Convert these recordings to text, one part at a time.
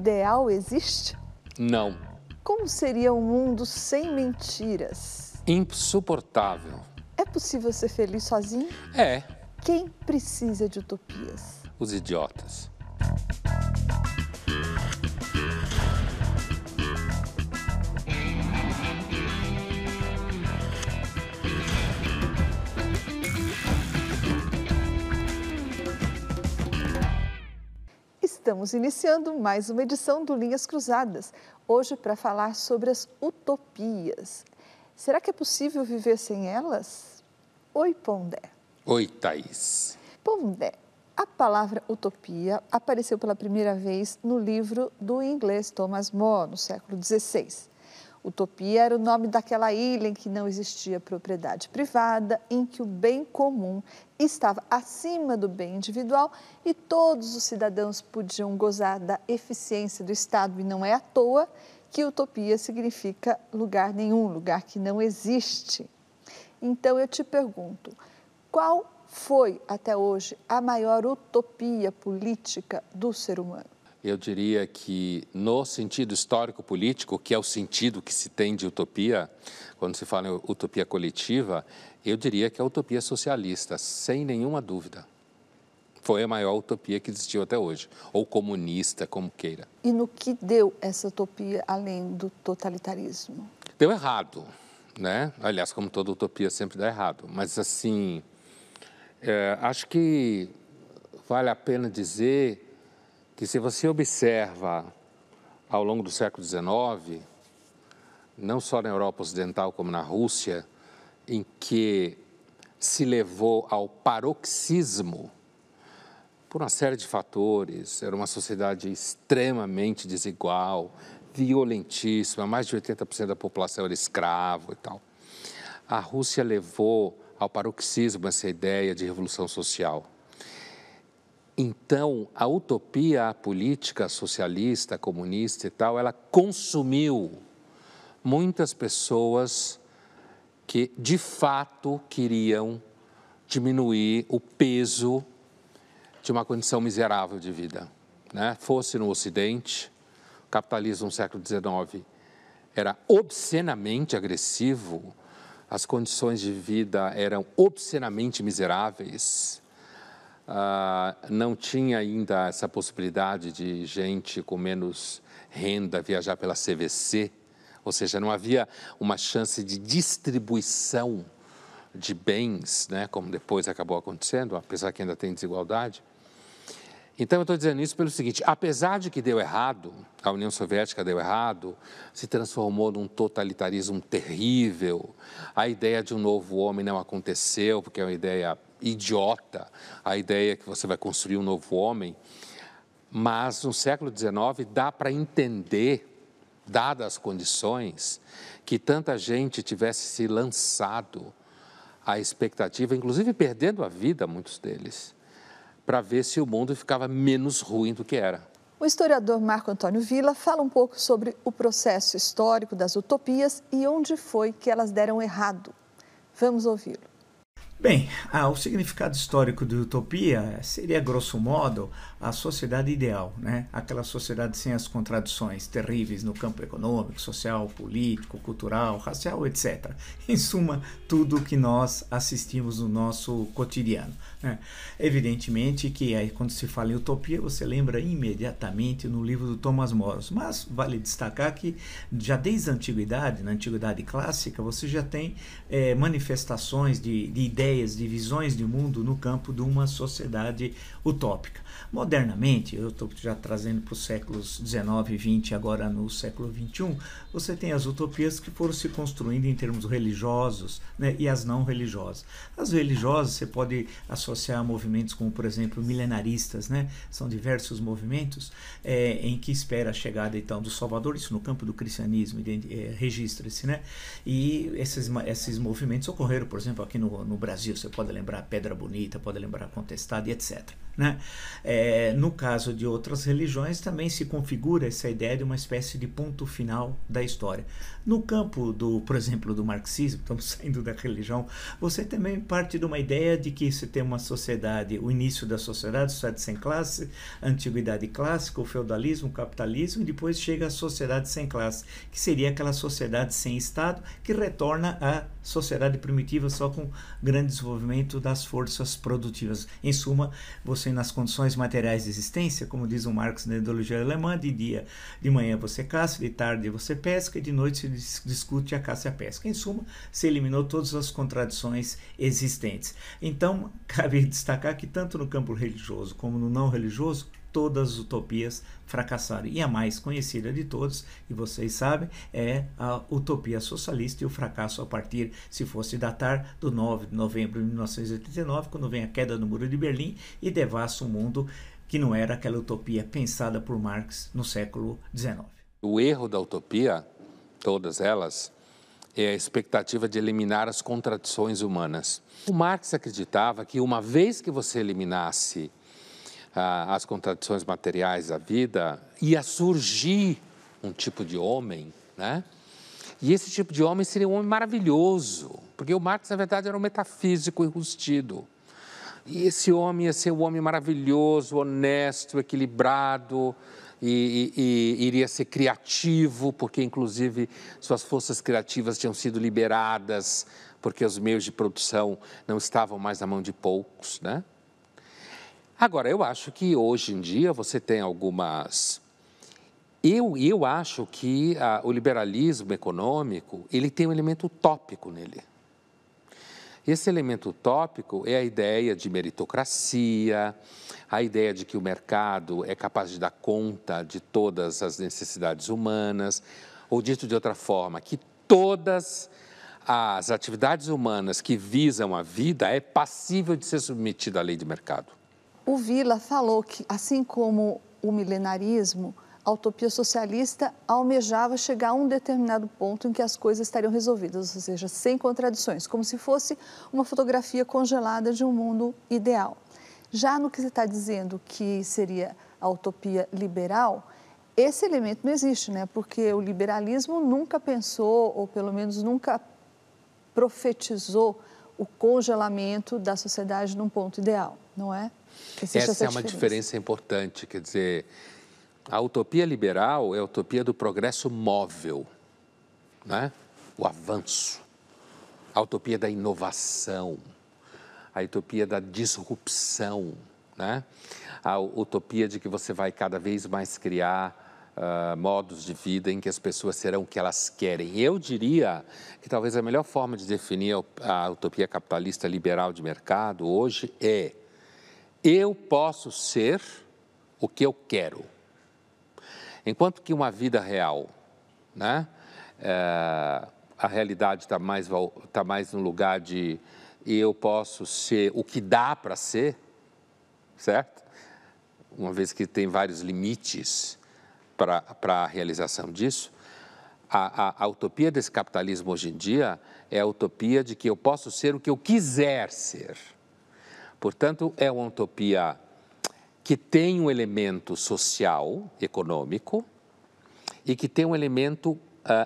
ideal existe? Não. Como seria um mundo sem mentiras? Insuportável. É possível ser feliz sozinho? É. Quem precisa de utopias? Os idiotas. Estamos iniciando mais uma edição do Linhas Cruzadas, hoje para falar sobre as utopias. Será que é possível viver sem elas? Oi, Pondé. Oi, Thaís. Pondé, a palavra utopia apareceu pela primeira vez no livro do inglês Thomas More, no século XVI. Utopia era o nome daquela ilha em que não existia propriedade privada, em que o bem comum estava acima do bem individual e todos os cidadãos podiam gozar da eficiência do Estado. E não é à toa que utopia significa lugar nenhum, lugar que não existe. Então eu te pergunto, qual foi até hoje a maior utopia política do ser humano? Eu diria que no sentido histórico-político, que é o sentido que se tem de utopia, quando se fala em utopia coletiva, eu diria que é a utopia socialista, sem nenhuma dúvida. Foi a maior utopia que existiu até hoje, ou comunista, como queira. E no que deu essa utopia além do totalitarismo? Deu errado, né? Aliás, como toda utopia sempre dá errado. Mas assim, é, acho que vale a pena dizer que se você observa ao longo do século XIX, não só na Europa Ocidental como na Rússia, em que se levou ao paroxismo por uma série de fatores, era uma sociedade extremamente desigual, violentíssima, mais de 80% da população era escravo e tal. A Rússia levou ao paroxismo essa ideia de revolução social. Então, a utopia política socialista, comunista e tal, ela consumiu muitas pessoas que de fato queriam diminuir o peso de uma condição miserável de vida. Né? Fosse no Ocidente, o capitalismo no século XIX era obscenamente agressivo, as condições de vida eram obscenamente miseráveis ah, não tinha ainda essa possibilidade de gente com menos renda viajar pela CVC, ou seja, não havia uma chance de distribuição de bens, né, como depois acabou acontecendo, apesar que ainda tem desigualdade. Então, eu estou dizendo isso pelo seguinte: apesar de que deu errado, a União Soviética deu errado, se transformou num totalitarismo terrível, a ideia de um novo homem não aconteceu, porque é uma ideia idiota a ideia que você vai construir um novo homem, mas no século XIX dá para entender, dadas as condições, que tanta gente tivesse se lançado à expectativa, inclusive perdendo a vida, muitos deles, para ver se o mundo ficava menos ruim do que era. O historiador Marco Antônio Villa fala um pouco sobre o processo histórico das utopias e onde foi que elas deram errado. Vamos ouvi-lo. Bem, ah, o significado histórico de utopia seria, grosso modo, a sociedade ideal, né? aquela sociedade sem as contradições terríveis no campo econômico, social, político, cultural, racial, etc. Em suma, tudo o que nós assistimos no nosso cotidiano. Né? Evidentemente que aí, quando se fala em utopia, você lembra imediatamente no livro do Thomas More, mas vale destacar que já desde a antiguidade, na antiguidade clássica, você já tem é, manifestações de, de ideias, de visões de mundo no campo de uma sociedade utópica. Modernamente, eu estou já trazendo para os séculos 19 e 20, agora no século 21, você tem as utopias que foram se construindo em termos religiosos né, e as não religiosas. As religiosas você pode associar a movimentos como, por exemplo, milenaristas, né? são diversos movimentos é, em que espera a chegada então do Salvador, isso no campo do cristianismo, é, registra-se. Né? E esses, esses movimentos ocorreram, por exemplo, aqui no, no Brasil Brasil, você pode lembrar Pedra Bonita, pode lembrar Contestado e etc. Né? É, no caso de outras religiões, também se configura essa ideia de uma espécie de ponto final da história. No campo do, por exemplo, do marxismo, estamos saindo da religião, você também parte de uma ideia de que você tem uma sociedade, o início da sociedade, sociedade sem classe, antiguidade clássica, o feudalismo, o capitalismo, e depois chega a sociedade sem classe, que seria aquela sociedade sem Estado que retorna à sociedade primitiva só com grande desenvolvimento das forças produtivas. Em suma, você nas condições materiais de existência, como diz o Marx na ideologia alemã, de dia, de manhã você caça, de tarde você pesca e de noite se discute a caça e a pesca. Em suma, se eliminou todas as contradições existentes. Então, cabe destacar que tanto no campo religioso como no não religioso, todas as utopias fracassaram. E a mais conhecida de todas, e vocês sabem, é a utopia socialista e o fracasso a partir, se fosse datar, do 9 de novembro de 1989, quando vem a queda do Muro de Berlim e devassa o um mundo que não era aquela utopia pensada por Marx no século XIX. O erro da utopia, todas elas, é a expectativa de eliminar as contradições humanas. O Marx acreditava que uma vez que você eliminasse ah, as contradições materiais da vida, ia surgir um tipo de homem, né? E esse tipo de homem seria um homem maravilhoso, porque o Marx, na verdade, era um metafísico enrustido. E esse homem ia ser um homem maravilhoso, honesto, equilibrado, e, e, e, iria ser criativo, porque inclusive suas forças criativas tinham sido liberadas, porque os meios de produção não estavam mais na mão de poucos, né? Agora, eu acho que hoje em dia você tem algumas. Eu, eu acho que ah, o liberalismo econômico ele tem um elemento utópico nele. Esse elemento utópico é a ideia de meritocracia, a ideia de que o mercado é capaz de dar conta de todas as necessidades humanas, ou dito de outra forma, que todas as atividades humanas que visam a vida é passível de ser submetida à lei de mercado. O Vila falou que, assim como o milenarismo, a utopia socialista almejava chegar a um determinado ponto em que as coisas estariam resolvidas, ou seja, sem contradições, como se fosse uma fotografia congelada de um mundo ideal. Já no que você está dizendo que seria a utopia liberal, esse elemento não existe, né? Porque o liberalismo nunca pensou, ou pelo menos nunca profetizou, o congelamento da sociedade num ponto ideal, não é? Existe essa, essa é uma diferença importante, quer dizer, a utopia liberal é a utopia do progresso móvel, né? o avanço, a utopia da inovação, a utopia da disrupção, né? a utopia de que você vai cada vez mais criar Uh, modos de vida em que as pessoas serão o que elas querem. Eu diria que talvez a melhor forma de definir a utopia capitalista liberal de mercado hoje é eu posso ser o que eu quero. Enquanto que uma vida real, né? É, a realidade está mais, tá mais no lugar de eu posso ser o que dá para ser, certo? Uma vez que tem vários limites para a realização disso, a, a, a, utopia desse capitalismo hoje em dia é a utopia de que eu posso ser o que eu quiser ser. Portanto, é uma utopia que tem um elemento social, econômico, e que tem um elemento uh,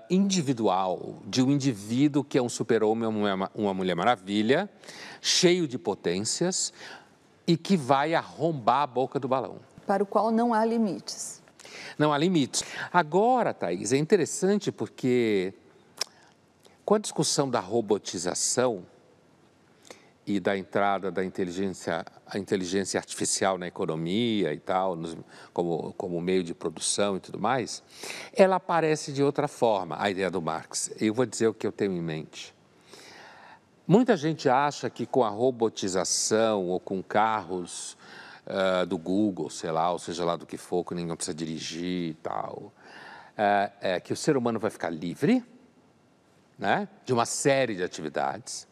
individual, de um indivíduo que é um super-homem, uma, uma mulher maravilha, cheio de potências e que vai arrombar a boca do balão. Para o qual não há limites. Não há limites. Agora, Thaís, é interessante porque com a discussão da robotização, e da entrada da inteligência, a inteligência artificial na economia e tal, nos, como, como meio de produção e tudo mais, ela aparece de outra forma, a ideia do Marx. Eu vou dizer o que eu tenho em mente. Muita gente acha que com a robotização ou com carros uh, do Google, sei lá, ou seja lá do que for, que ninguém precisa dirigir e tal, uh, é, que o ser humano vai ficar livre né, de uma série de atividades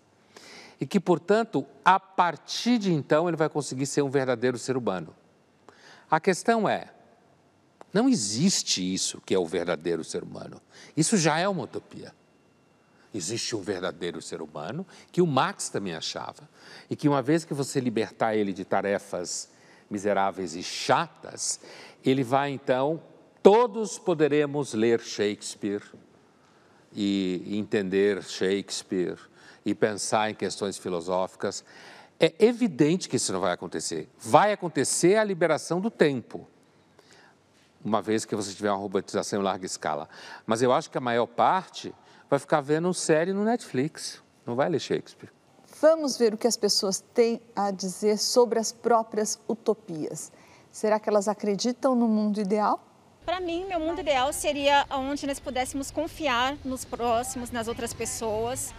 e que, portanto, a partir de então ele vai conseguir ser um verdadeiro ser humano. A questão é: não existe isso que é o verdadeiro ser humano. Isso já é uma utopia. existe um verdadeiro ser humano, que o Marx também achava, e que uma vez que você libertar ele de tarefas miseráveis e chatas, ele vai então, todos poderemos ler Shakespeare e entender Shakespeare e pensar em questões filosóficas. É evidente que isso não vai acontecer. Vai acontecer a liberação do tempo, uma vez que você tiver uma robotização em larga escala. Mas eu acho que a maior parte vai ficar vendo série no Netflix, não vai ler Shakespeare. Vamos ver o que as pessoas têm a dizer sobre as próprias utopias. Será que elas acreditam no mundo ideal? Para mim, meu mundo ideal seria onde nós pudéssemos confiar nos próximos, nas outras pessoas,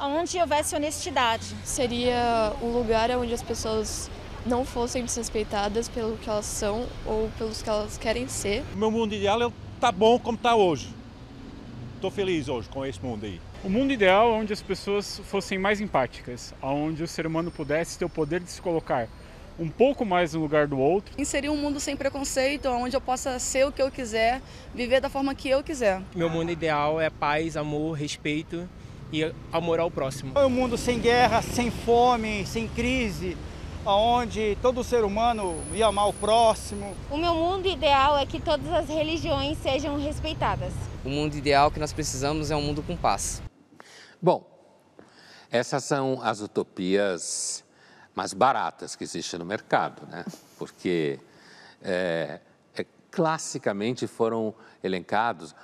onde houvesse honestidade. Seria um lugar onde as pessoas não fossem desrespeitadas pelo que elas são ou pelos que elas querem ser. O meu mundo ideal está bom como está hoje. Estou feliz hoje com esse mundo aí. O mundo ideal é onde as pessoas fossem mais empáticas, onde o ser humano pudesse ter o poder de se colocar um pouco mais no lugar do outro. Inserir um mundo sem preconceito, onde eu possa ser o que eu quiser, viver da forma que eu quiser. Meu mundo ideal é paz, amor, respeito e amor ao próximo. É um mundo sem guerra, sem fome, sem crise, onde todo ser humano ia amar o próximo. O meu mundo ideal é que todas as religiões sejam respeitadas. O mundo ideal que nós precisamos é um mundo com paz. Bom, essas são as utopias mais baratas que existem no mercado, né? Porque é, classicamente foram elencados.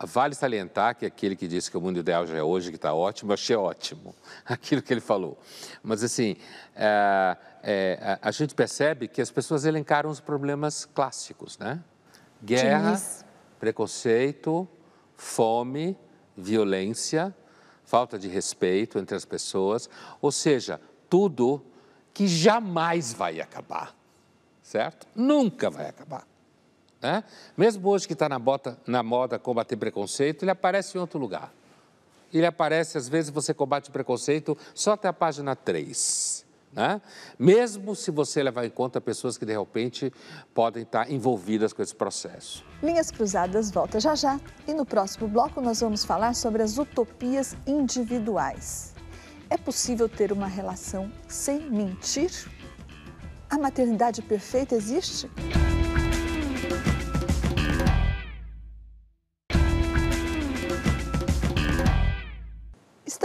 Vale salientar que aquele que disse que o mundo ideal já é hoje, que está ótimo, eu achei ótimo aquilo que ele falou. Mas, assim, é, é, a gente percebe que as pessoas elencaram os problemas clássicos, né? Guerra, preconceito, fome, violência, falta de respeito entre as pessoas, ou seja, tudo que jamais vai acabar, certo? Nunca vai acabar. Né? Mesmo hoje que está na, na moda combater preconceito, ele aparece em outro lugar. Ele aparece, às vezes, você combate preconceito só até a página 3. Né? Mesmo se você levar em conta pessoas que, de repente, podem estar envolvidas com esse processo. Linhas Cruzadas volta já já. E no próximo bloco nós vamos falar sobre as utopias individuais. É possível ter uma relação sem mentir? A maternidade perfeita existe?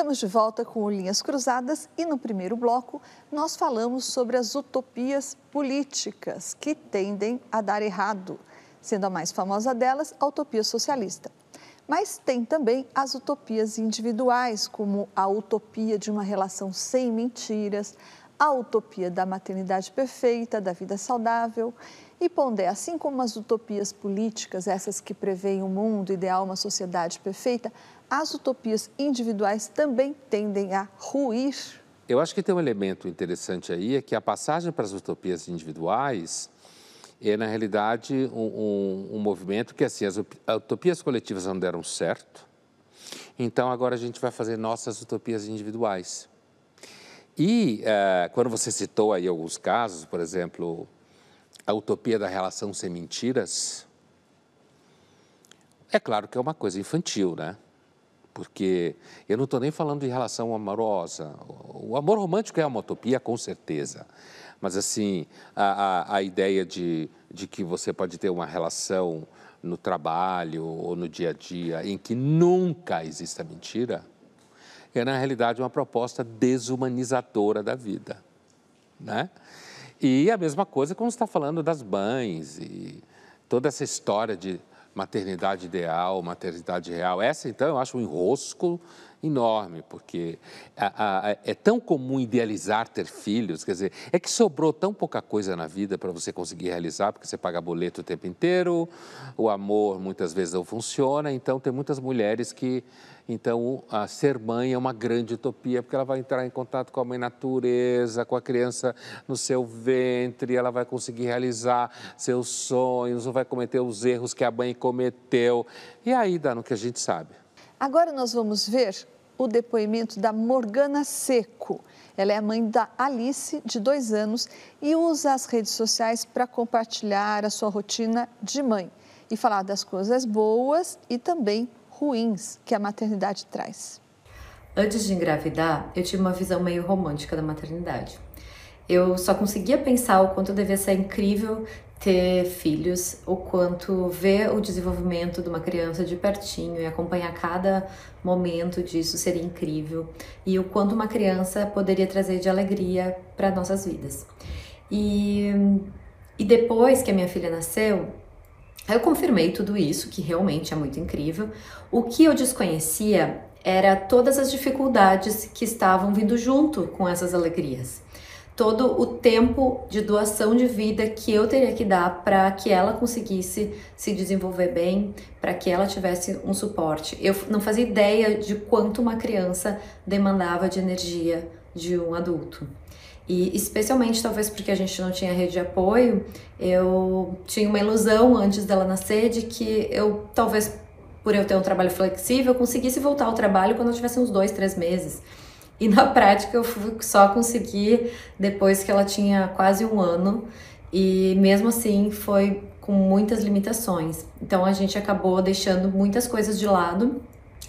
Estamos de volta com Linhas Cruzadas e no primeiro bloco nós falamos sobre as utopias políticas que tendem a dar errado, sendo a mais famosa delas a utopia socialista. Mas tem também as utopias individuais, como a utopia de uma relação sem mentiras, a utopia da maternidade perfeita, da vida saudável. E Pondé, assim como as utopias políticas, essas que preveem um mundo ideal, uma sociedade perfeita, as utopias individuais também tendem a ruir? Eu acho que tem um elemento interessante aí, é que a passagem para as utopias individuais é, na realidade, um, um, um movimento que, assim, as utopias coletivas não deram certo, então agora a gente vai fazer nossas utopias individuais. E uh, quando você citou aí alguns casos, por exemplo, a utopia da relação sem mentiras, é claro que é uma coisa infantil, né? porque eu não estou nem falando de relação amorosa. O amor romântico é uma utopia, com certeza. Mas, assim, a, a, a ideia de, de que você pode ter uma relação no trabalho ou no dia a dia em que nunca exista mentira, é, na realidade, uma proposta desumanizadora da vida. Né? E a mesma coisa quando está falando das mães e toda essa história de maternidade ideal, maternidade real. Essa, então, eu acho um enrosco enorme, porque a, a, é tão comum idealizar ter filhos, quer dizer, é que sobrou tão pouca coisa na vida para você conseguir realizar, porque você paga boleto o tempo inteiro, o amor muitas vezes não funciona, então tem muitas mulheres que então, a ser mãe é uma grande utopia, porque ela vai entrar em contato com a mãe natureza, com a criança no seu ventre, ela vai conseguir realizar seus sonhos, não vai cometer os erros que a mãe cometeu. E aí dá no que a gente sabe. Agora nós vamos ver o depoimento da Morgana Seco. Ela é a mãe da Alice, de dois anos, e usa as redes sociais para compartilhar a sua rotina de mãe e falar das coisas boas e também ruins que a maternidade traz. Antes de engravidar, eu tive uma visão meio romântica da maternidade. Eu só conseguia pensar o quanto devia ser incrível ter filhos, o quanto ver o desenvolvimento de uma criança de pertinho e acompanhar cada momento disso seria incrível e o quanto uma criança poderia trazer de alegria para nossas vidas. E, e depois que a minha filha nasceu, eu confirmei tudo isso, que realmente é muito incrível. O que eu desconhecia era todas as dificuldades que estavam vindo junto com essas alegrias todo o tempo de doação de vida que eu teria que dar para que ela conseguisse se desenvolver bem, para que ela tivesse um suporte. Eu não fazia ideia de quanto uma criança demandava de energia de um adulto. E especialmente talvez porque a gente não tinha rede de apoio, eu tinha uma ilusão antes dela nascer de que eu talvez por eu ter um trabalho flexível, conseguisse voltar ao trabalho quando eu tivesse uns dois, três meses. E na prática eu só consegui depois que ela tinha quase um ano e mesmo assim foi com muitas limitações. Então a gente acabou deixando muitas coisas de lado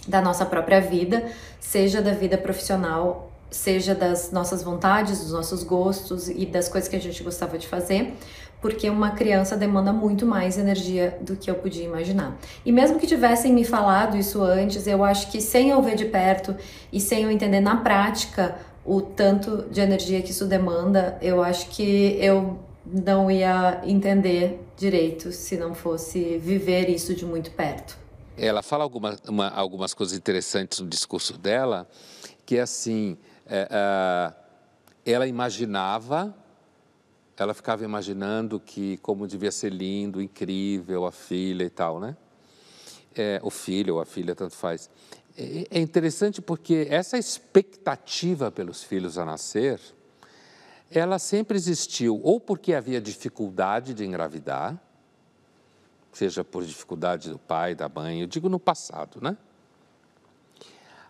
da nossa própria vida, seja da vida profissional, seja das nossas vontades, dos nossos gostos e das coisas que a gente gostava de fazer, porque uma criança demanda muito mais energia do que eu podia imaginar. E mesmo que tivessem me falado isso antes, eu acho que sem eu ver de perto e sem eu entender na prática o tanto de energia que isso demanda, eu acho que eu não ia entender direito se não fosse viver isso de muito perto. Ela fala alguma, uma, algumas coisas interessantes no discurso dela, que é assim, é, é, ela imaginava ela ficava imaginando que como devia ser lindo, incrível a filha e tal, né? É, o filho ou a filha, tanto faz. É, é interessante porque essa expectativa pelos filhos a nascer, ela sempre existiu, ou porque havia dificuldade de engravidar, seja por dificuldade do pai, da mãe, eu digo no passado, né?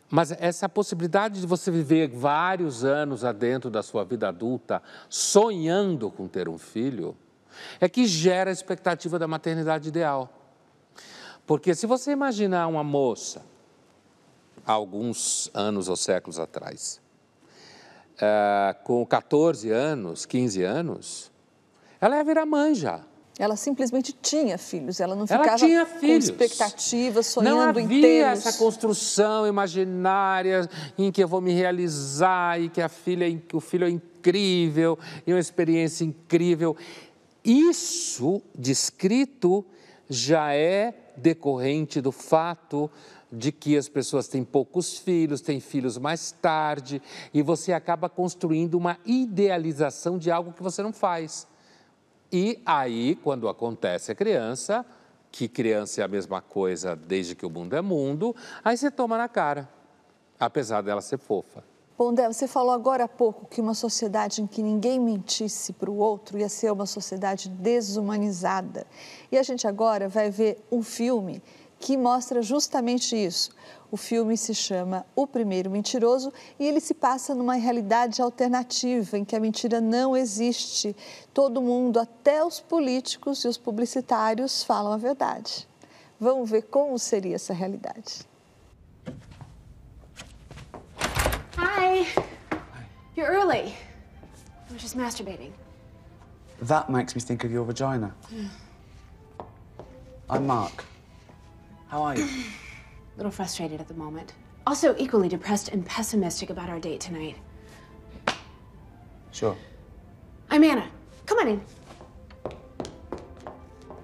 Mas essa possibilidade de você viver vários anos adentro da sua vida adulta, sonhando com ter um filho, é que gera a expectativa da maternidade ideal. Porque se você imaginar uma moça, há alguns anos ou séculos atrás, é, com 14 anos, 15 anos, ela ia virar mãe já. Ela simplesmente tinha filhos, ela não ela ficava tinha com filhos. expectativas, sonhando não havia essa construção imaginária em que eu vou me realizar e que a filha, é que o filho é incrível e uma experiência incrível. Isso descrito já é decorrente do fato de que as pessoas têm poucos filhos, têm filhos mais tarde, e você acaba construindo uma idealização de algo que você não faz. E aí, quando acontece a criança, que criança é a mesma coisa desde que o mundo é mundo, aí você toma na cara, apesar dela ser fofa. Pondé, você falou agora há pouco que uma sociedade em que ninguém mentisse para o outro ia ser uma sociedade desumanizada. E a gente agora vai ver um filme que mostra justamente isso. O filme se chama O Primeiro Mentiroso e ele se passa numa realidade alternativa em que a mentira não existe. Todo mundo, até os políticos e os publicitários, falam a verdade. Vamos ver como seria essa realidade. Hi. You're early. I was just masturbating. That makes me think of your vagina. I'm Mark. How are you? A little frustrated at the moment. Also, equally depressed and pessimistic about our date tonight. Sure. I'm Anna. Come on in.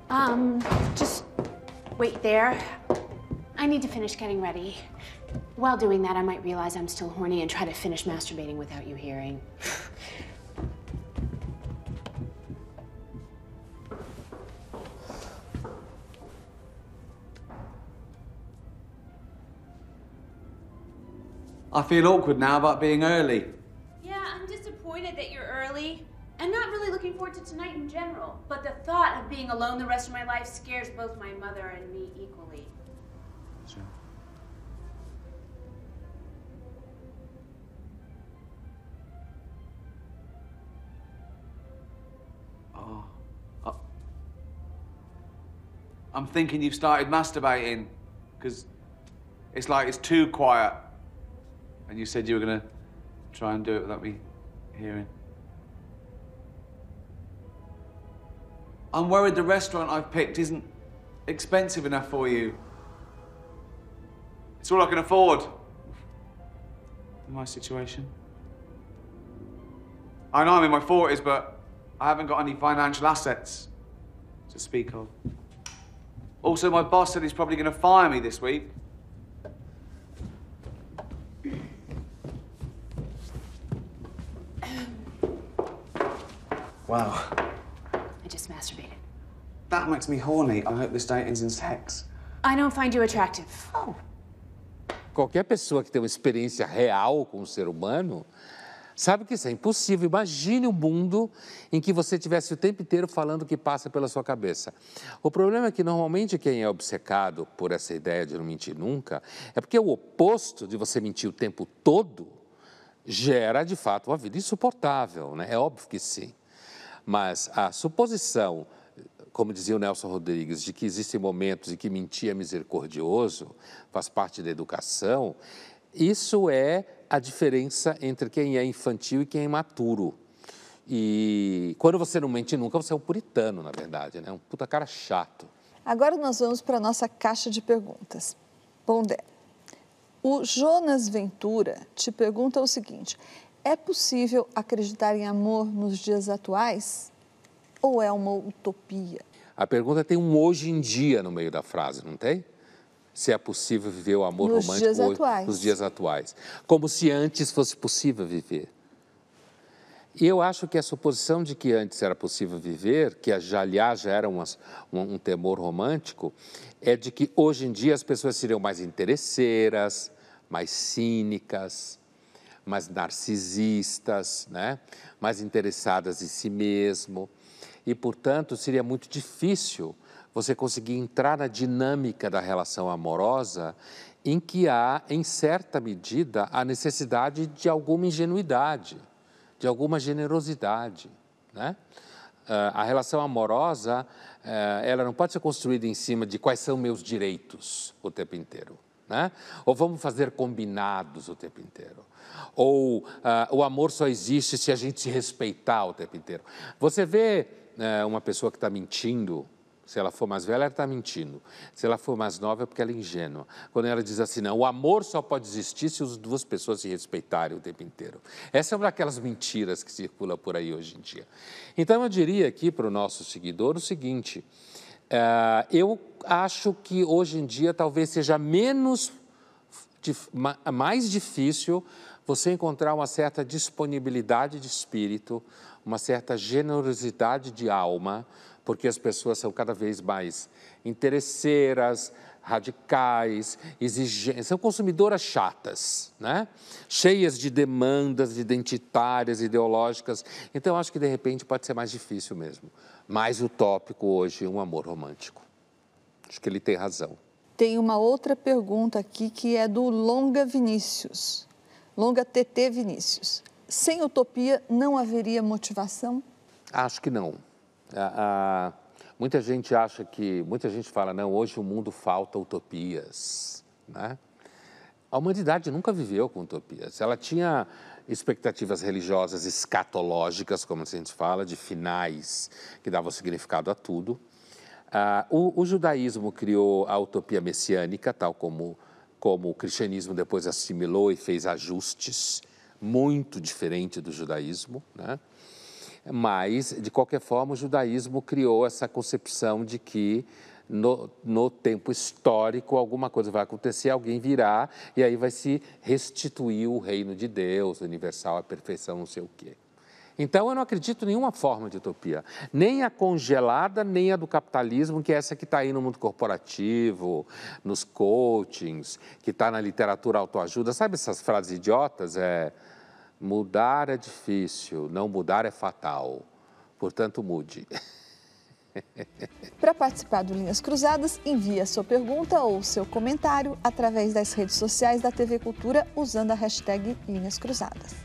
Um, just wait there. I need to finish getting ready. While doing that, I might realize I'm still horny and try to finish masturbating without you hearing. I feel awkward now about being early. Yeah, I'm disappointed that you're early. And not really looking forward to tonight in general. But the thought of being alone the rest of my life scares both my mother and me equally. Sure. Oh. I'm thinking you've started masturbating. Because it's like it's too quiet. And you said you were going to try and do it without me hearing. I'm worried the restaurant I've picked isn't expensive enough for you. It's all I can afford. In my situation. I know I'm in my 40s, but I haven't got any financial assets to speak of. Also, my boss said he's probably going to fire me this week. Wow. I just masturbated. That makes me horny. I hope this date ends in sex. I don't find you attractive. Oh. Qualquer pessoa que tem uma experiência real com o ser humano sabe que isso é impossível. Imagine um mundo em que você tivesse o tempo inteiro falando o que passa pela sua cabeça. O problema é que normalmente quem é obcecado por essa ideia de não mentir nunca é porque o oposto de você mentir o tempo todo gera de fato uma vida insuportável, né? É óbvio que sim. Mas a suposição, como dizia o Nelson Rodrigues, de que existem momentos em que mentir é misericordioso, faz parte da educação, isso é a diferença entre quem é infantil e quem é imaturo. E quando você não mente nunca, você é um puritano, na verdade, né? Um puta cara chato. Agora nós vamos para a nossa caixa de perguntas. Pondé, o Jonas Ventura te pergunta o seguinte: é possível acreditar em amor nos dias atuais? Ou é uma utopia? A pergunta tem um hoje em dia no meio da frase, não tem? Se é possível viver o amor Nos romântico dias hoje, atuais. nos dias atuais. Como se antes fosse possível viver. E eu acho que a suposição de que antes era possível viver, que já, aliás já era um, um temor romântico, é de que hoje em dia as pessoas seriam mais interesseiras, mais cínicas, mais narcisistas, né? mais interessadas em si mesmo. E, portanto, seria muito difícil você conseguir entrar na dinâmica da relação amorosa em que há, em certa medida, a necessidade de alguma ingenuidade, de alguma generosidade. Né? Ah, a relação amorosa, eh, ela não pode ser construída em cima de quais são meus direitos o tempo inteiro. Né? Ou vamos fazer combinados o tempo inteiro. Ou ah, o amor só existe se a gente se respeitar o tempo inteiro. Você vê eh, uma pessoa que está mentindo, se ela for mais velha, ela está mentindo. Se ela for mais nova, é porque ela é ingênua. Quando ela diz assim, não, o amor só pode existir se as duas pessoas se respeitarem o tempo inteiro. Essa é uma daquelas mentiras que circula por aí hoje em dia. Então, eu diria aqui para o nosso seguidor o seguinte: eh, eu acho que hoje em dia talvez seja menos mais difícil você encontrar uma certa disponibilidade de espírito, uma certa generosidade de alma, porque as pessoas são cada vez mais interesseiras, radicais, exigentes, são consumidoras chatas, né? cheias de demandas identitárias, ideológicas. Então, acho que de repente pode ser mais difícil mesmo, mais utópico hoje um amor romântico. Acho que ele tem razão. Tem uma outra pergunta aqui que é do Longa Vinícius. Longa TT Vinícius. Sem utopia não haveria motivação? Acho que não. Ah, ah, muita gente acha que, muita gente fala, não, hoje o mundo falta utopias, né? A humanidade nunca viveu com utopias. Ela tinha expectativas religiosas escatológicas, como a gente fala, de finais que davam significado a tudo. Ah, o, o judaísmo criou a utopia messiânica, tal como, como o cristianismo depois assimilou e fez ajustes, muito diferente do judaísmo, né? Mas, de qualquer forma, o judaísmo criou essa concepção de que no, no tempo histórico alguma coisa vai acontecer, alguém virá e aí vai se restituir o reino de Deus, universal, a perfeição, não sei o quê. Então, eu não acredito em nenhuma forma de utopia, nem a congelada, nem a do capitalismo, que é essa que está aí no mundo corporativo, nos coachings, que está na literatura autoajuda. Sabe essas frases idiotas? É, mudar é difícil, não mudar é fatal. Portanto, mude. Para participar do Linhas Cruzadas, envie a sua pergunta ou seu comentário através das redes sociais da TV Cultura usando a hashtag Linhas Cruzadas.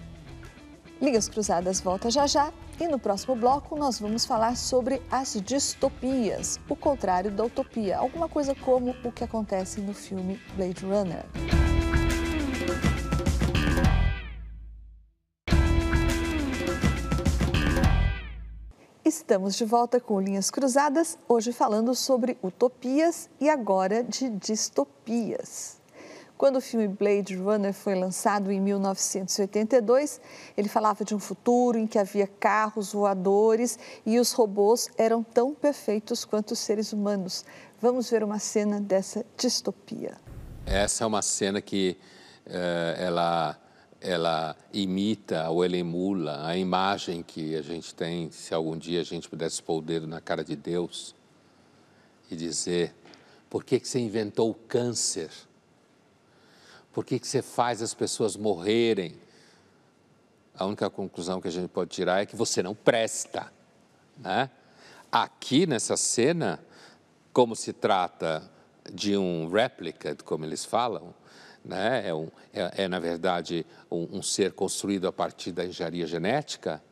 Linhas Cruzadas volta já já e no próximo bloco nós vamos falar sobre as distopias, o contrário da utopia, alguma coisa como o que acontece no filme Blade Runner. Estamos de volta com Linhas Cruzadas, hoje falando sobre utopias e agora de distopias. Quando o filme Blade Runner foi lançado em 1982, ele falava de um futuro em que havia carros voadores e os robôs eram tão perfeitos quanto os seres humanos. Vamos ver uma cena dessa distopia. Essa é uma cena que uh, ela ela imita ou ela emula a imagem que a gente tem, se algum dia a gente pudesse pôr o dedo na cara de Deus e dizer: por que, que você inventou o câncer? Por que, que você faz as pessoas morrerem? A única conclusão que a gente pode tirar é que você não presta. Né? Aqui nessa cena, como se trata de um replicate, como eles falam, né? é, um, é, é, na verdade um, um, ser construído a partir da engenharia genética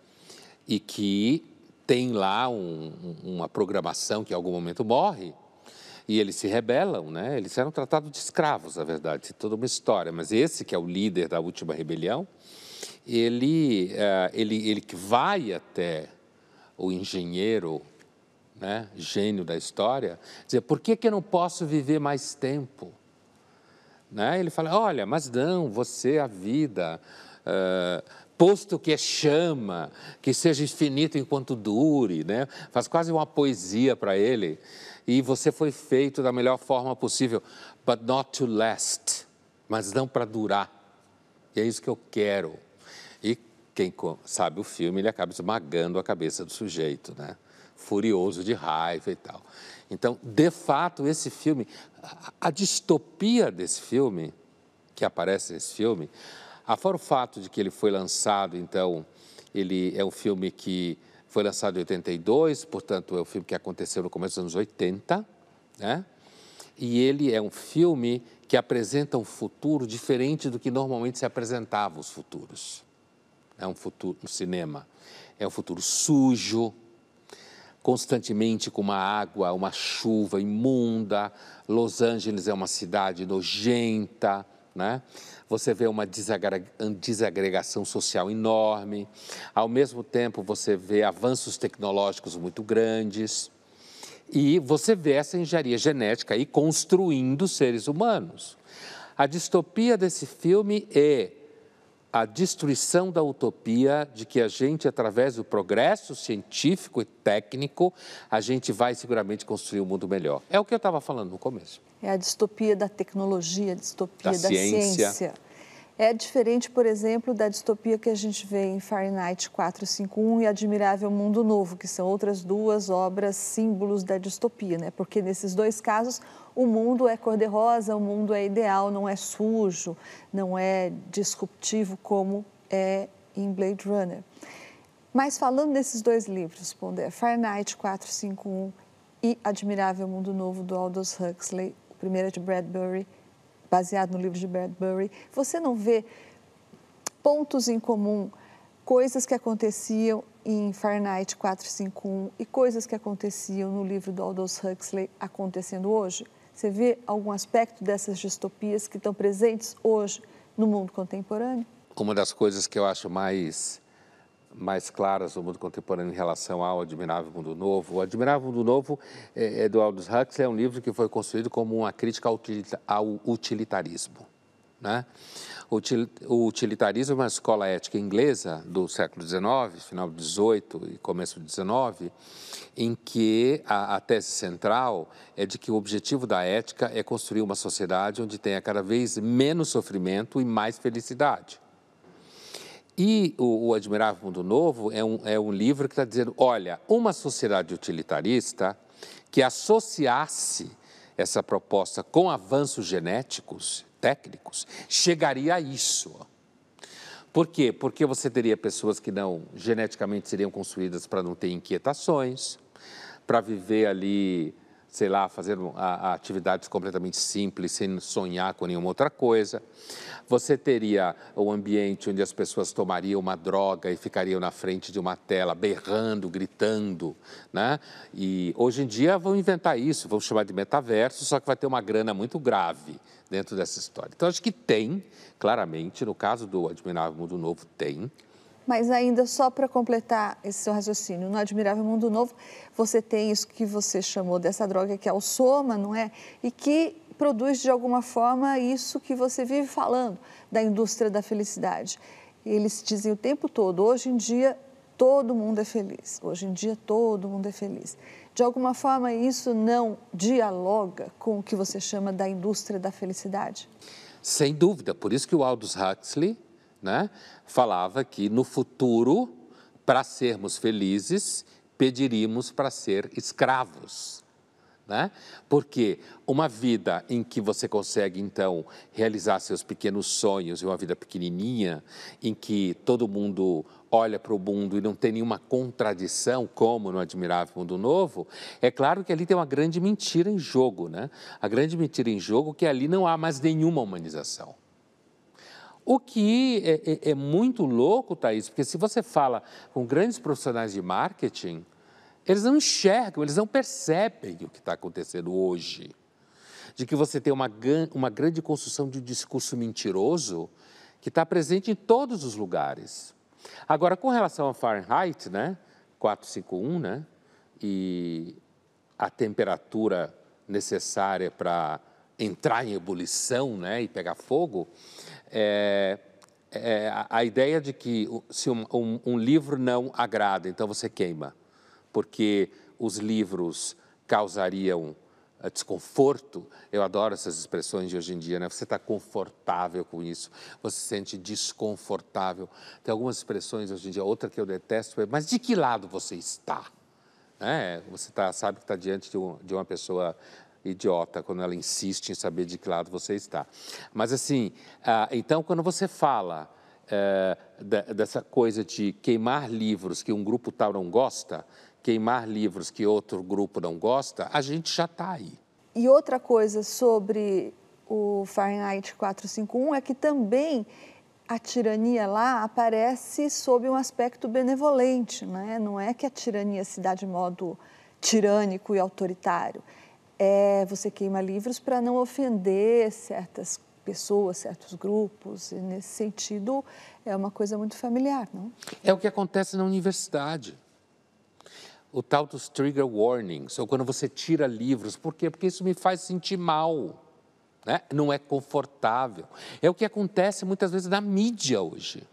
e que tem lá um, uma programação que em algum momento morre e eles se rebelam, né? eles eram tratados de escravos, na verdade, é toda uma história, mas esse que é o líder da última rebelião, ele, uh, ele, ele que vai até o engenheiro, né, gênio da história, dizer, por que, que eu não posso viver mais tempo? Né? Ele fala: olha, mas não, você, a vida, uh, posto que é chama, que seja infinito enquanto dure, né? faz quase uma poesia para ele. E você foi feito da melhor forma possível, but not to last, mas não para durar. E é isso que eu quero. E quem sabe o filme, ele acaba esmagando a cabeça do sujeito, né? furioso de raiva e tal. Então, de fato, esse filme, a, distopia desse filme, que aparece nesse filme, afora o fato de que ele foi lançado, então, ele é um filme que foi lançado em 82, portanto, é um filme que aconteceu no começo dos anos 80, né? E ele é um filme que apresenta um futuro diferente do que normalmente se apresentava os futuros. É um futuro no cinema. É um futuro sujo, constantemente com uma água, uma chuva imunda. Los Angeles é uma cidade nojenta, né? Você vê uma desagregação social enorme. Ao mesmo tempo, você vê avanços tecnológicos muito grandes. E você vê essa engenharia genética aí construindo seres humanos. A distopia desse filme é a destruição da utopia de que a gente, através do progresso científico e técnico, a gente vai seguramente construir um mundo melhor. É o que eu estava falando no começo. É a distopia da tecnologia, a distopia da, da ciência. ciência. É diferente, por exemplo, da distopia que a gente vê em Fahrenheit 451 e Admirável Mundo Novo, que são outras duas obras símbolos da distopia, né? Porque nesses dois casos o mundo é cor-de-rosa, o mundo é ideal, não é sujo, não é disruptivo como é em Blade Runner. Mas falando desses dois livros, Fahrenheit 451 e Admirável Mundo Novo do Aldous Huxley, o primeiro é de Bradbury, baseado no livro de Bradbury, você não vê pontos em comum, coisas que aconteciam em Fahrenheit 451 e coisas que aconteciam no livro do Aldous Huxley acontecendo hoje? Você vê algum aspecto dessas distopias que estão presentes hoje no mundo contemporâneo? Uma das coisas que eu acho mais mais claras do mundo contemporâneo em relação ao Admirável Mundo Novo. O Admirável Mundo Novo é, é do Aldous Huxley, é um livro que foi construído como uma crítica ao utilitarismo. Né? O utilitarismo é uma escola ética inglesa do século XIX, final do XVIII e começo do XIX, em que a, a, tese central é de que o objetivo da ética é construir uma sociedade onde tenha cada vez menos sofrimento e mais felicidade. E o, o Admirável Mundo Novo é um, é um livro que está dizendo: olha, uma sociedade utilitarista que associasse essa proposta com avanços genéticos, técnicos, chegaria a isso. Por quê? Porque você teria pessoas que não geneticamente seriam construídas para não ter inquietações, para viver ali sei lá, fazer a, atividades completamente simples, sem sonhar com nenhuma outra coisa. Você teria um ambiente onde as pessoas tomariam uma droga e ficariam na frente de uma tela, berrando, gritando. Né? E hoje em dia vão inventar isso, vão chamar de metaverso, só que vai ter uma grana muito grave dentro dessa história. Então, acho que tem, claramente, no caso do Admirável Mundo Novo, tem Mas ainda só para completar esse seu raciocínio, no Admirável Mundo Novo, você tem isso que você chamou dessa droga que é o soma, não é? E que produz de alguma forma isso que você vive falando da indústria da felicidade. Eles dizem o tempo todo, hoje em dia todo mundo é feliz. Hoje em dia todo mundo é feliz. De alguma forma isso não dialoga com o que você chama da indústria da felicidade? Sem dúvida, por isso que o Aldous Huxley né, falava que no futuro, para sermos felizes, pediríamos para ser escravos. Né? Porque uma vida em que você consegue, então, realizar seus pequenos sonhos, e uma vida pequenininha, em que todo mundo olha para o mundo e não tem nenhuma contradição, como no Admirável Mundo Novo, é claro que ali tem uma grande mentira em jogo. Né? A grande mentira em jogo é que ali não há mais nenhuma humanização. O que é, é, é, muito louco, Thaís, porque se você fala com grandes profissionais de marketing, eles não enxergam, eles não percebem o que está acontecendo hoje. De que você tem uma, uma grande construção de um discurso mentiroso que está presente em todos os lugares. Agora, com relação ao Fahrenheit, né, 451, né, e a temperatura necessária para entrar em ebulição né, e pegar fogo, é, é, a ideia de que se um, um, um livro não agrada, então você queima, porque os livros causariam eh, desconforto. Eu adoro essas expressões de hoje em dia, né? Você está confortável com isso, você se sente desconfortável. Tem algumas expressões hoje em dia, outra que eu detesto é, mas de que lado você está? Né? Você tá, sabe que está diante de, um, de uma pessoa idiota quando ela insiste em saber de que lado você está. Mas assim, ah, então quando você fala eh, dessa coisa de queimar livros que um grupo tal não gosta, queimar livros que outro grupo não gosta, a gente já está aí. E outra coisa sobre o Fahrenheit 451 é que também a tirania lá aparece sob um aspecto benevolente, né? não é que a tirania se dá de modo tirânico e autoritário é, você queima livros para não ofender certas pessoas, certos grupos. E nesse sentido, é uma coisa muito familiar, não? É o que acontece na universidade. O tal dos trigger warnings, ou quando você tira livros. Por quê? Porque isso me faz sentir mal. Né? Não é confortável. É o que acontece muitas vezes na mídia hoje,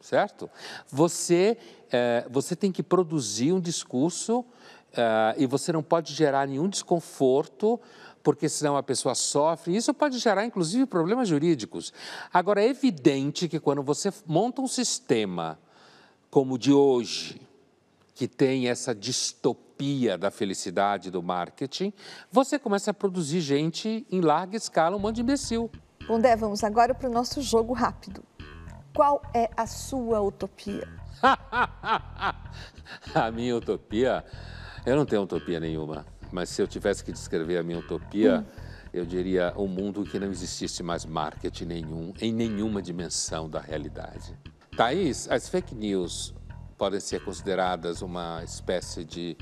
certo? Você, é, você tem que produzir um discurso Uh, e você não pode gerar nenhum desconforto, porque senão a pessoa sofre. Isso pode gerar, inclusive, problemas jurídicos. Agora, é evidente que quando você monta um sistema como o de hoje, que tem essa distopia da felicidade do marketing, você começa a produzir gente em larga escala, um monte de imbecil. Bondé, vamos agora para o nosso jogo rápido. Qual é a sua utopia? a minha utopia eu não tenho utopia nenhuma, mas se eu tivesse que descrever a minha utopia, hum. eu diria um mundo que não existisse mais marketing nenhum, em nenhuma dimensão da realidade. Thaís, as fake news podem ser consideradas uma espécie de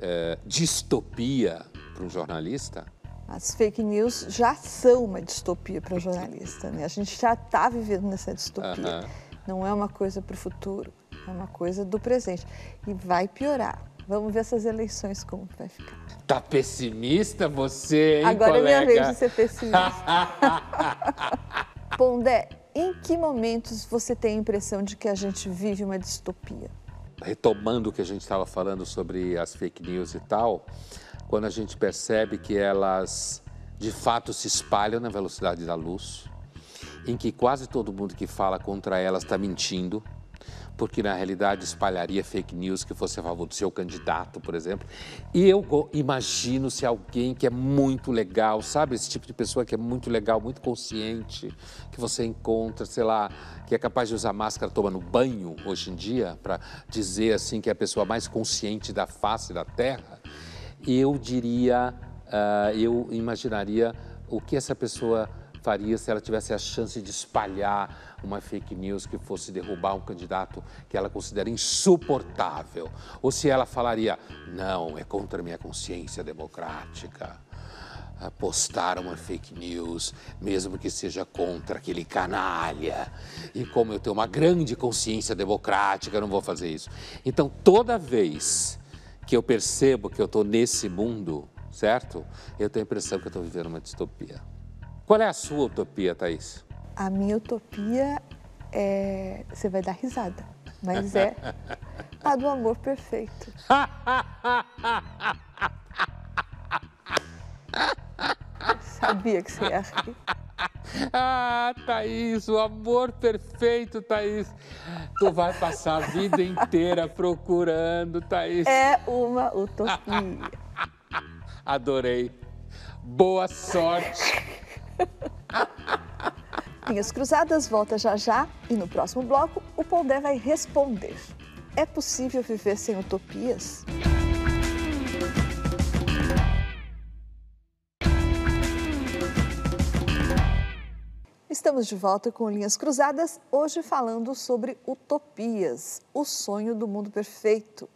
eh, distopia para um jornalista? As fake news já são uma distopia para o jornalista. Né? A gente já está vivendo nessa distopia. Não é uma coisa para o futuro, é uma coisa do presente. E vai piorar. Vamos ver essas eleições como vai ficar. Tá pessimista você, hein, Agora colega? é minha vez de ser pessimista. Pondé, em que momentos você tem a impressão de que a gente vive uma distopia? Retomando o que a gente estava falando sobre as fake news e tal, quando a gente percebe que elas de fato se espalham na velocidade da luz, em que quase todo mundo que fala contra elas está mentindo, porque na realidade espalharia fake news que fosse a favor do seu candidato, por exemplo. E eu imagino se alguém que é muito legal, sabe? Esse tipo de pessoa que é muito legal, muito consciente, que você encontra, sei lá, que é capaz de usar máscara tomando banho hoje em dia, para dizer assim que é a pessoa mais consciente da face da Terra. Eu diria, uh, eu imaginaria o que essa pessoa faria se ela tivesse a chance de espalhar uma fake news que fosse derrubar um candidato que ela considera insuportável. Ou se ela falaria, não, é contra minha consciência democrática. postar uma fake news, mesmo que seja contra aquele canalha. E como eu tenho uma grande consciência democrática, eu não vou fazer isso. Então, toda vez que eu percebo que eu estou nesse mundo, certo? Eu tenho a impressão que eu estou vivendo uma distopia. Qual é a sua utopia, Thaís? A minha utopia é. Você vai dar risada, mas é a do amor perfeito. Sabia que você ia rir. Ah, Thaís, o amor perfeito, Thaís. Tu vai passar a vida inteira procurando, Thaís. É uma utopia. Adorei. Boa sorte. Linhas Cruzadas volta já já e no próximo bloco o Pondé vai responder. É possível viver sem utopias? Estamos de volta com Linhas Cruzadas, hoje falando sobre utopias, o sonho do mundo perfeito.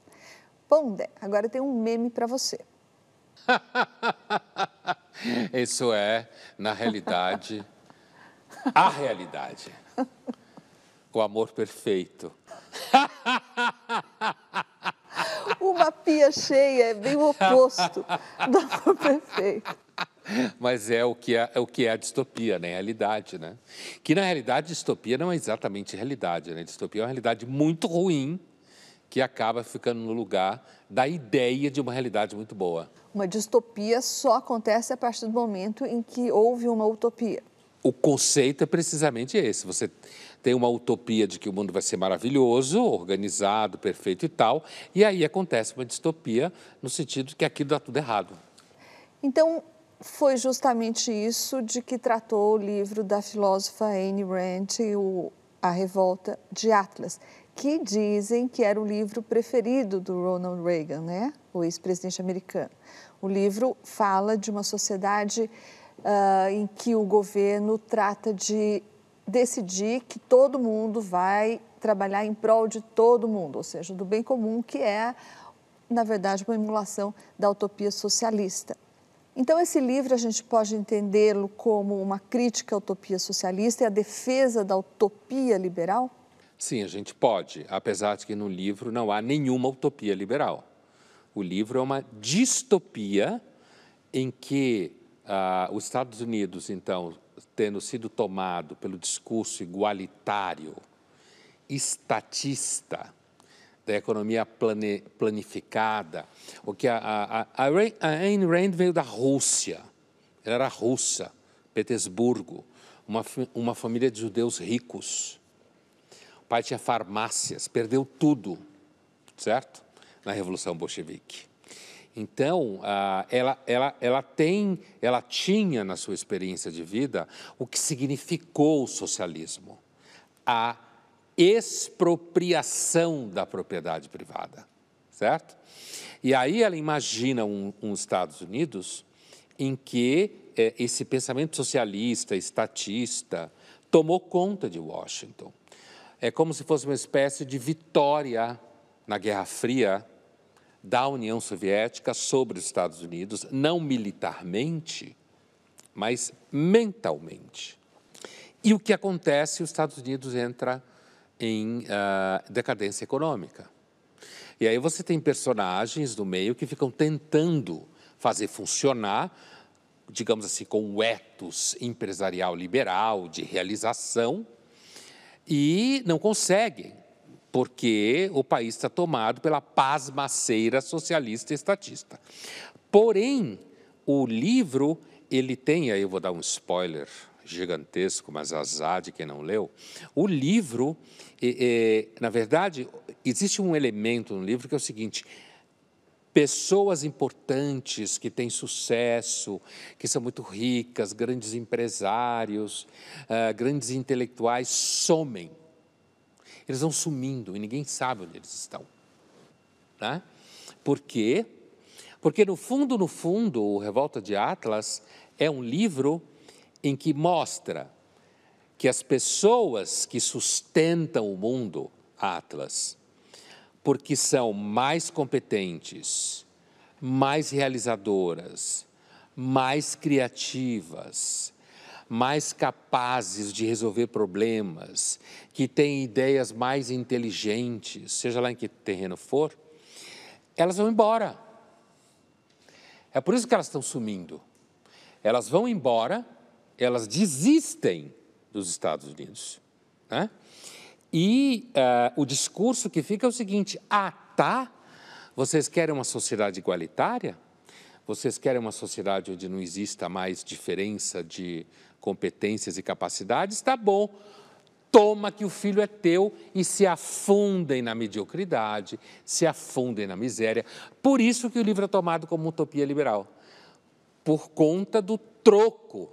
Pondé, agora tem um meme para você. Isso é, na realidade, a realidade. O amor perfeito. Uma pia cheia é bem o oposto do amor perfeito. Mas é o que é, é, o que é a distopia, né? A realidade, né? Que na realidade distopia não é exatamente realidade, né? Distopia é uma realidade muito ruim que acaba ficando no lugar da ideia de uma realidade muito boa. Uma distopia só acontece a partir do momento em que houve uma utopia. O conceito é precisamente esse. Você tem uma utopia de que o mundo vai ser maravilhoso, organizado, perfeito e tal, e aí acontece uma distopia no sentido de que aquilo dá tudo errado. Então, foi justamente isso de que tratou o livro da filósofa Ayn Rand, o A Revolta de Atlas, que dizem que era o livro preferido do Ronald Reagan, né? o ex-presidente americano. O livro fala de uma sociedade uh, em que o governo trata de decidir que todo mundo vai trabalhar em prol de todo mundo, ou seja, do bem comum, que é, na verdade, uma emulação da utopia socialista. Então, esse livro a gente pode entendê-lo como uma crítica à utopia socialista e a defesa da utopia liberal? Sim, a gente pode, apesar de que no livro não há nenhuma utopia liberal. O livro é uma distopia em que ah, os Estados Unidos, então, tendo sido tomado pelo discurso igualitário, estatista, da economia plane, planificada, o que a, a, a, Ayn Rand veio da Rússia, ela era russa, Petersburgo, uma, uma família de judeus ricos. O pai tinha farmácias, perdeu tudo, certo? Na Revolução Bolchevique. Então, ela, ela, ela tem, ela tinha na sua experiência de vida o que significou o socialismo. A expropriação da propriedade privada, certo? E aí ela imagina um, um Estados Unidos em que é, esse pensamento socialista, estatista, tomou conta de Washington. É como se fosse uma espécie de vitória na Guerra Fria da União Soviética sobre os Estados Unidos, não militarmente, mas mentalmente. E o que acontece? Os Estados Unidos entra em uh, decadência econômica. E aí você tem personagens do meio que ficam tentando fazer funcionar, digamos assim, com o ethos empresarial liberal de realização e não conseguem, porque o país está tomado pela pasmaceira socialista estatista. Porém, o livro, ele tem, aí eu vou dar um spoiler gigantesco, mas azar de quem não leu, o livro, é, é, na verdade, existe um elemento no livro que é o seguinte: pessoas importantes que têm sucesso, que são muito ricas, grandes empresários, uh, grandes intelectuais, somem. Eles vão sumindo e ninguém sabe onde eles estão. Né? Por quê? Porque, no fundo, no fundo, o Revolta de Atlas é um livro em que mostra que as pessoas que sustentam o mundo, Atlas, porque são mais competentes, mais realizadoras, mais criativas, mais capazes de resolver problemas, que têm ideias mais inteligentes, seja lá em que terreno for, elas vão embora. É por isso que elas estão sumindo. Elas vão embora, elas desistem dos Estados Unidos. Né? E uh, o discurso que fica é o seguinte: ah, tá, vocês querem uma sociedade igualitária? Vocês querem uma sociedade onde não exista mais diferença de competências e capacidades? Tá bom. Toma que o filho é teu e se afundem na mediocridade, se afundem na miséria. Por isso que o livro é tomado como utopia liberal. Por conta do troco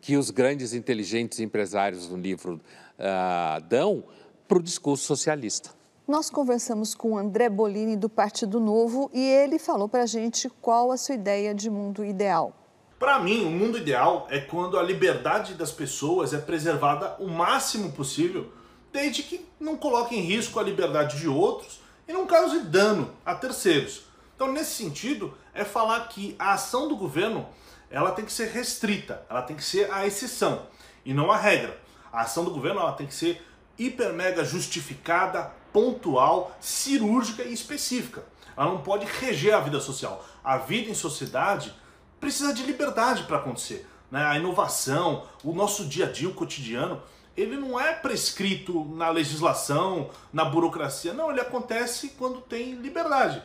que os grandes inteligentes empresários no livro uh, dão para o discurso socialista. Nós conversamos com André Bolini do Partido Novo e ele falou para a gente qual a sua ideia de mundo ideal. Para mim, o mundo ideal é quando a liberdade das pessoas é preservada o máximo possível, desde que não coloque em risco a liberdade de outros e não cause dano a terceiros. Então, nesse sentido, é falar que a ação do governo ela tem que ser restrita, ela tem que ser a exceção e não a regra. A ação do governo ela tem que ser hiper mega justificada, pontual, cirúrgica e específica. Ela não pode reger a vida social. A vida em sociedade precisa de liberdade para acontecer. Né? A inovação, o nosso dia a dia, o cotidiano, ele não é prescrito na legislação, na burocracia. Não, ele acontece quando tem liberdade.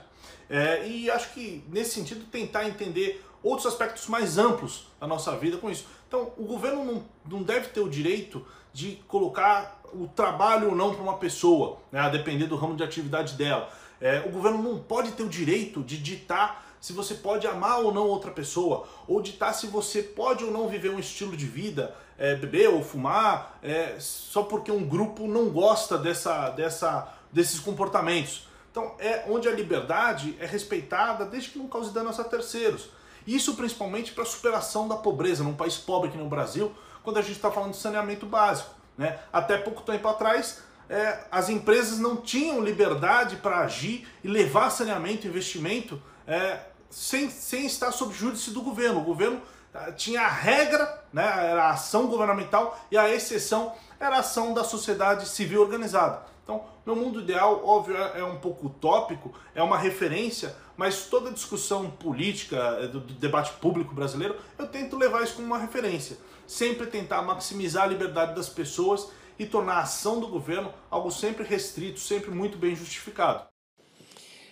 É, e acho que, nesse sentido, tentar entender outros aspectos mais amplos da nossa vida com isso. Então, o governo não, não deve ter o direito de colocar o trabalho ou não para uma pessoa, né, a depender do ramo de atividade dela. É, o governo não pode ter o direito de ditar se você pode amar ou não outra pessoa, ou ditar se você pode ou não viver um estilo de vida, é, beber ou fumar, é, só porque um grupo não gosta dessa, dessa, desses comportamentos. Então, é onde a liberdade é respeitada desde que não cause dano a terceiros. Isso principalmente para a superação da pobreza num país pobre que no Brasil, quando a gente está falando de saneamento básico. Né? Até pouco tempo atrás, é, as empresas não tinham liberdade para agir e levar saneamento, investimento, é, sem, sem estar sob júdice do governo. O governo ah, tinha a regra, né, era a ação governamental, e a exceção era a ação da sociedade civil organizada. Então, meu mundo ideal, óbvio, é, é um pouco utópico, é uma referência, mas toda discussão política, é, do debate público brasileiro, eu tento levar isso como uma referência. Sempre tentar maximizar a liberdade das pessoas e tornar a ação do governo algo sempre restrito, sempre muito bem justificado.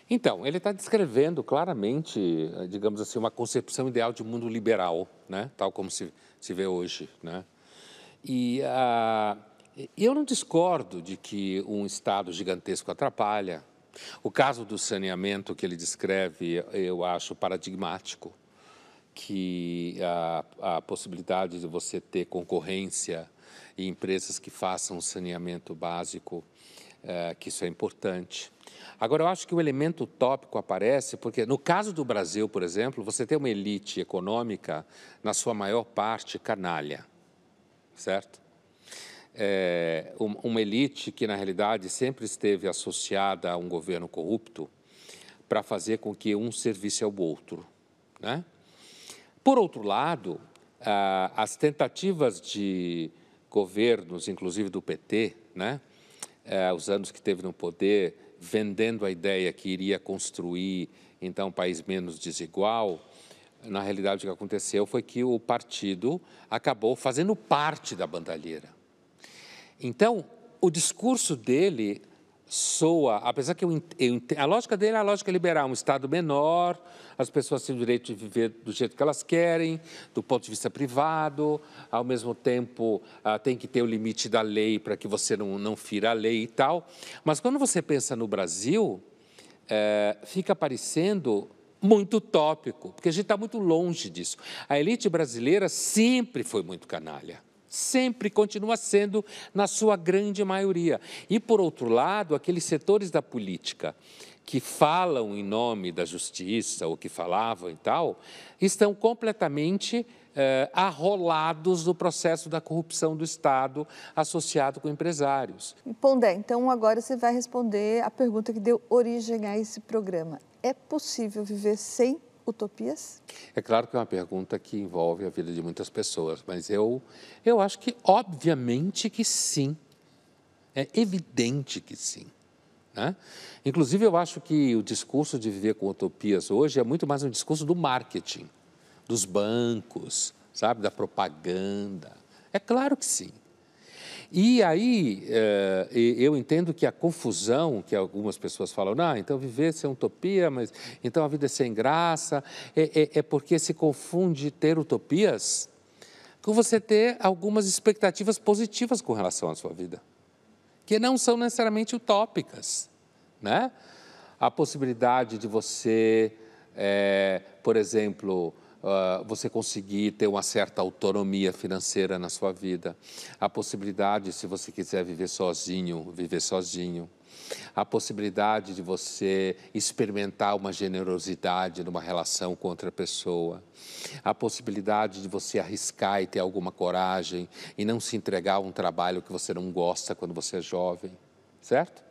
Então, ele está descrevendo claramente, digamos assim, uma concepção ideal de mundo liberal, né? tal como se, se vê hoje. Né? E uh, eu não discordo de que um Estado gigantesco atrapalha. O caso do saneamento que ele descreve, eu acho paradigmático, que a, a possibilidade de você ter concorrência e empresas que façam saneamento básico, é, que isso é importante. Agora, eu acho que o elemento utópico aparece porque, no caso do Brasil, por exemplo, você tem uma elite econômica, na sua maior parte, canalha, certo? É, uma elite que, na realidade, sempre esteve associada a um governo corrupto para fazer com que um servisse ao outro, né? Por outro lado, as tentativas de governos, inclusive do PT, né, é, os anos que teve no poder, vendendo a ideia que iria construir então um país menos desigual, na realidade o que aconteceu foi que o partido acabou fazendo parte da bandalheira. Então, o discurso dele soa, apesar que eu, eu, a lógica dele é a lógica liberal, um Estado menor, as pessoas têm o direito de viver do jeito que elas querem, do ponto de vista privado, ao mesmo tempo ah, tem que ter o limite da lei para que você não, não fira a lei e tal. Mas quando você pensa no Brasil, é, fica parecendo muito utópico, porque a gente está muito longe disso. A elite brasileira sempre foi muito canalha sempre continua sendo na sua grande maioria. E, por outro lado, aqueles setores da política que falam em nome da justiça, ou que falavam e tal, estão completamente eh, arrolados no processo da corrupção do Estado associado com empresários. Pondé, então agora você vai responder a pergunta que deu origem a esse programa. É possível viver sem utopias? É claro que é uma pergunta que envolve a vida de muitas pessoas, mas eu, eu acho que, obviamente, que sim. É evidente que sim. Né? Inclusive, eu acho que o discurso de viver com utopias hoje é muito mais um discurso do marketing, dos bancos, sabe, da propaganda. É claro que sim. E aí eh, eu entendo que a confusão que algumas pessoas falam, não, então viver é utopia, mas então a vida é sem graça, é, é, é porque se confunde ter utopias com você ter algumas expectativas positivas com relação à sua vida, que não são necessariamente utópicas, né? A possibilidade de você, é, por exemplo, uh, você conseguir ter uma certa autonomia financeira na sua vida, a possibilidade, se você quiser viver sozinho, viver sozinho, a possibilidade de você experimentar uma generosidade numa relação com outra pessoa, a possibilidade de você arriscar e ter alguma coragem e não se entregar a um trabalho que você não gosta quando você é jovem, certo?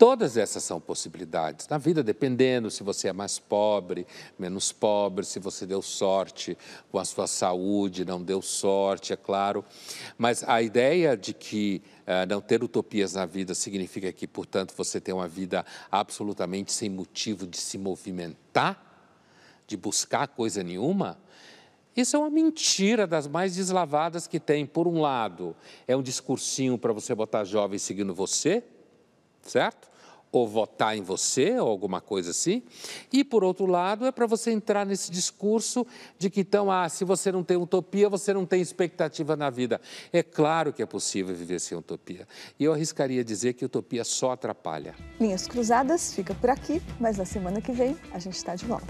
Todas essas são possibilidades na vida, dependendo se você é mais pobre, menos pobre, se você deu sorte com a sua saúde, não deu sorte, é claro. Mas a ideia de que uh, não ter utopias na vida significa que, portanto, você tem uma vida absolutamente sem motivo de se movimentar, de buscar coisa nenhuma, isso é uma mentira das mais deslavadas que tem. Por um lado, é um discursinho para você botar jovem seguindo você, certo? Ou votar em você, ou alguma coisa assim. E, por outro lado, é para você entrar nesse discurso de que, então, ah, se você não tem utopia, você não tem expectativa na vida. É claro que é possível viver sem utopia. E eu arriscaria dizer que utopia só atrapalha. Linhas Cruzadas fica por aqui, mas na semana que vem a gente está de volta.